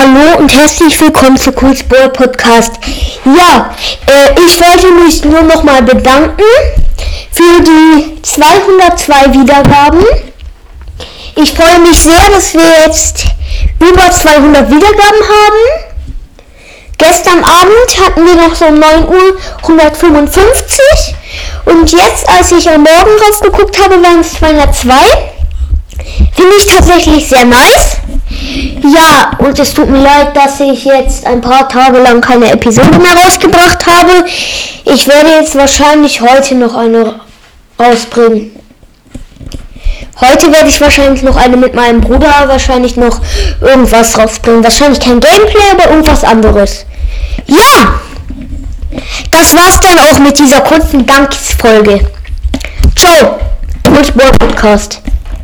Hallo und herzlich willkommen zu Coolsball Podcast. Ja, äh, ich wollte mich nur noch mal bedanken für die 202 Wiedergaben. Ich freue mich sehr, dass wir jetzt über 200 Wiedergaben haben. Gestern Abend hatten wir noch so um 9 Uhr 155 und jetzt, als ich am Morgen rausgeguckt habe, waren es 202. Finde ich tatsächlich sehr nice. Ja, und es tut mir leid, dass ich jetzt ein paar Tage lang keine Episode mehr rausgebracht habe. Ich werde jetzt wahrscheinlich heute noch eine rausbringen. Heute werde ich wahrscheinlich noch eine mit meinem Bruder, wahrscheinlich noch irgendwas rausbringen. Wahrscheinlich kein Gameplay, aber irgendwas anderes. Ja! Das war's dann auch mit dieser kurzen Dankesfolge. Ciao! Football Podcast.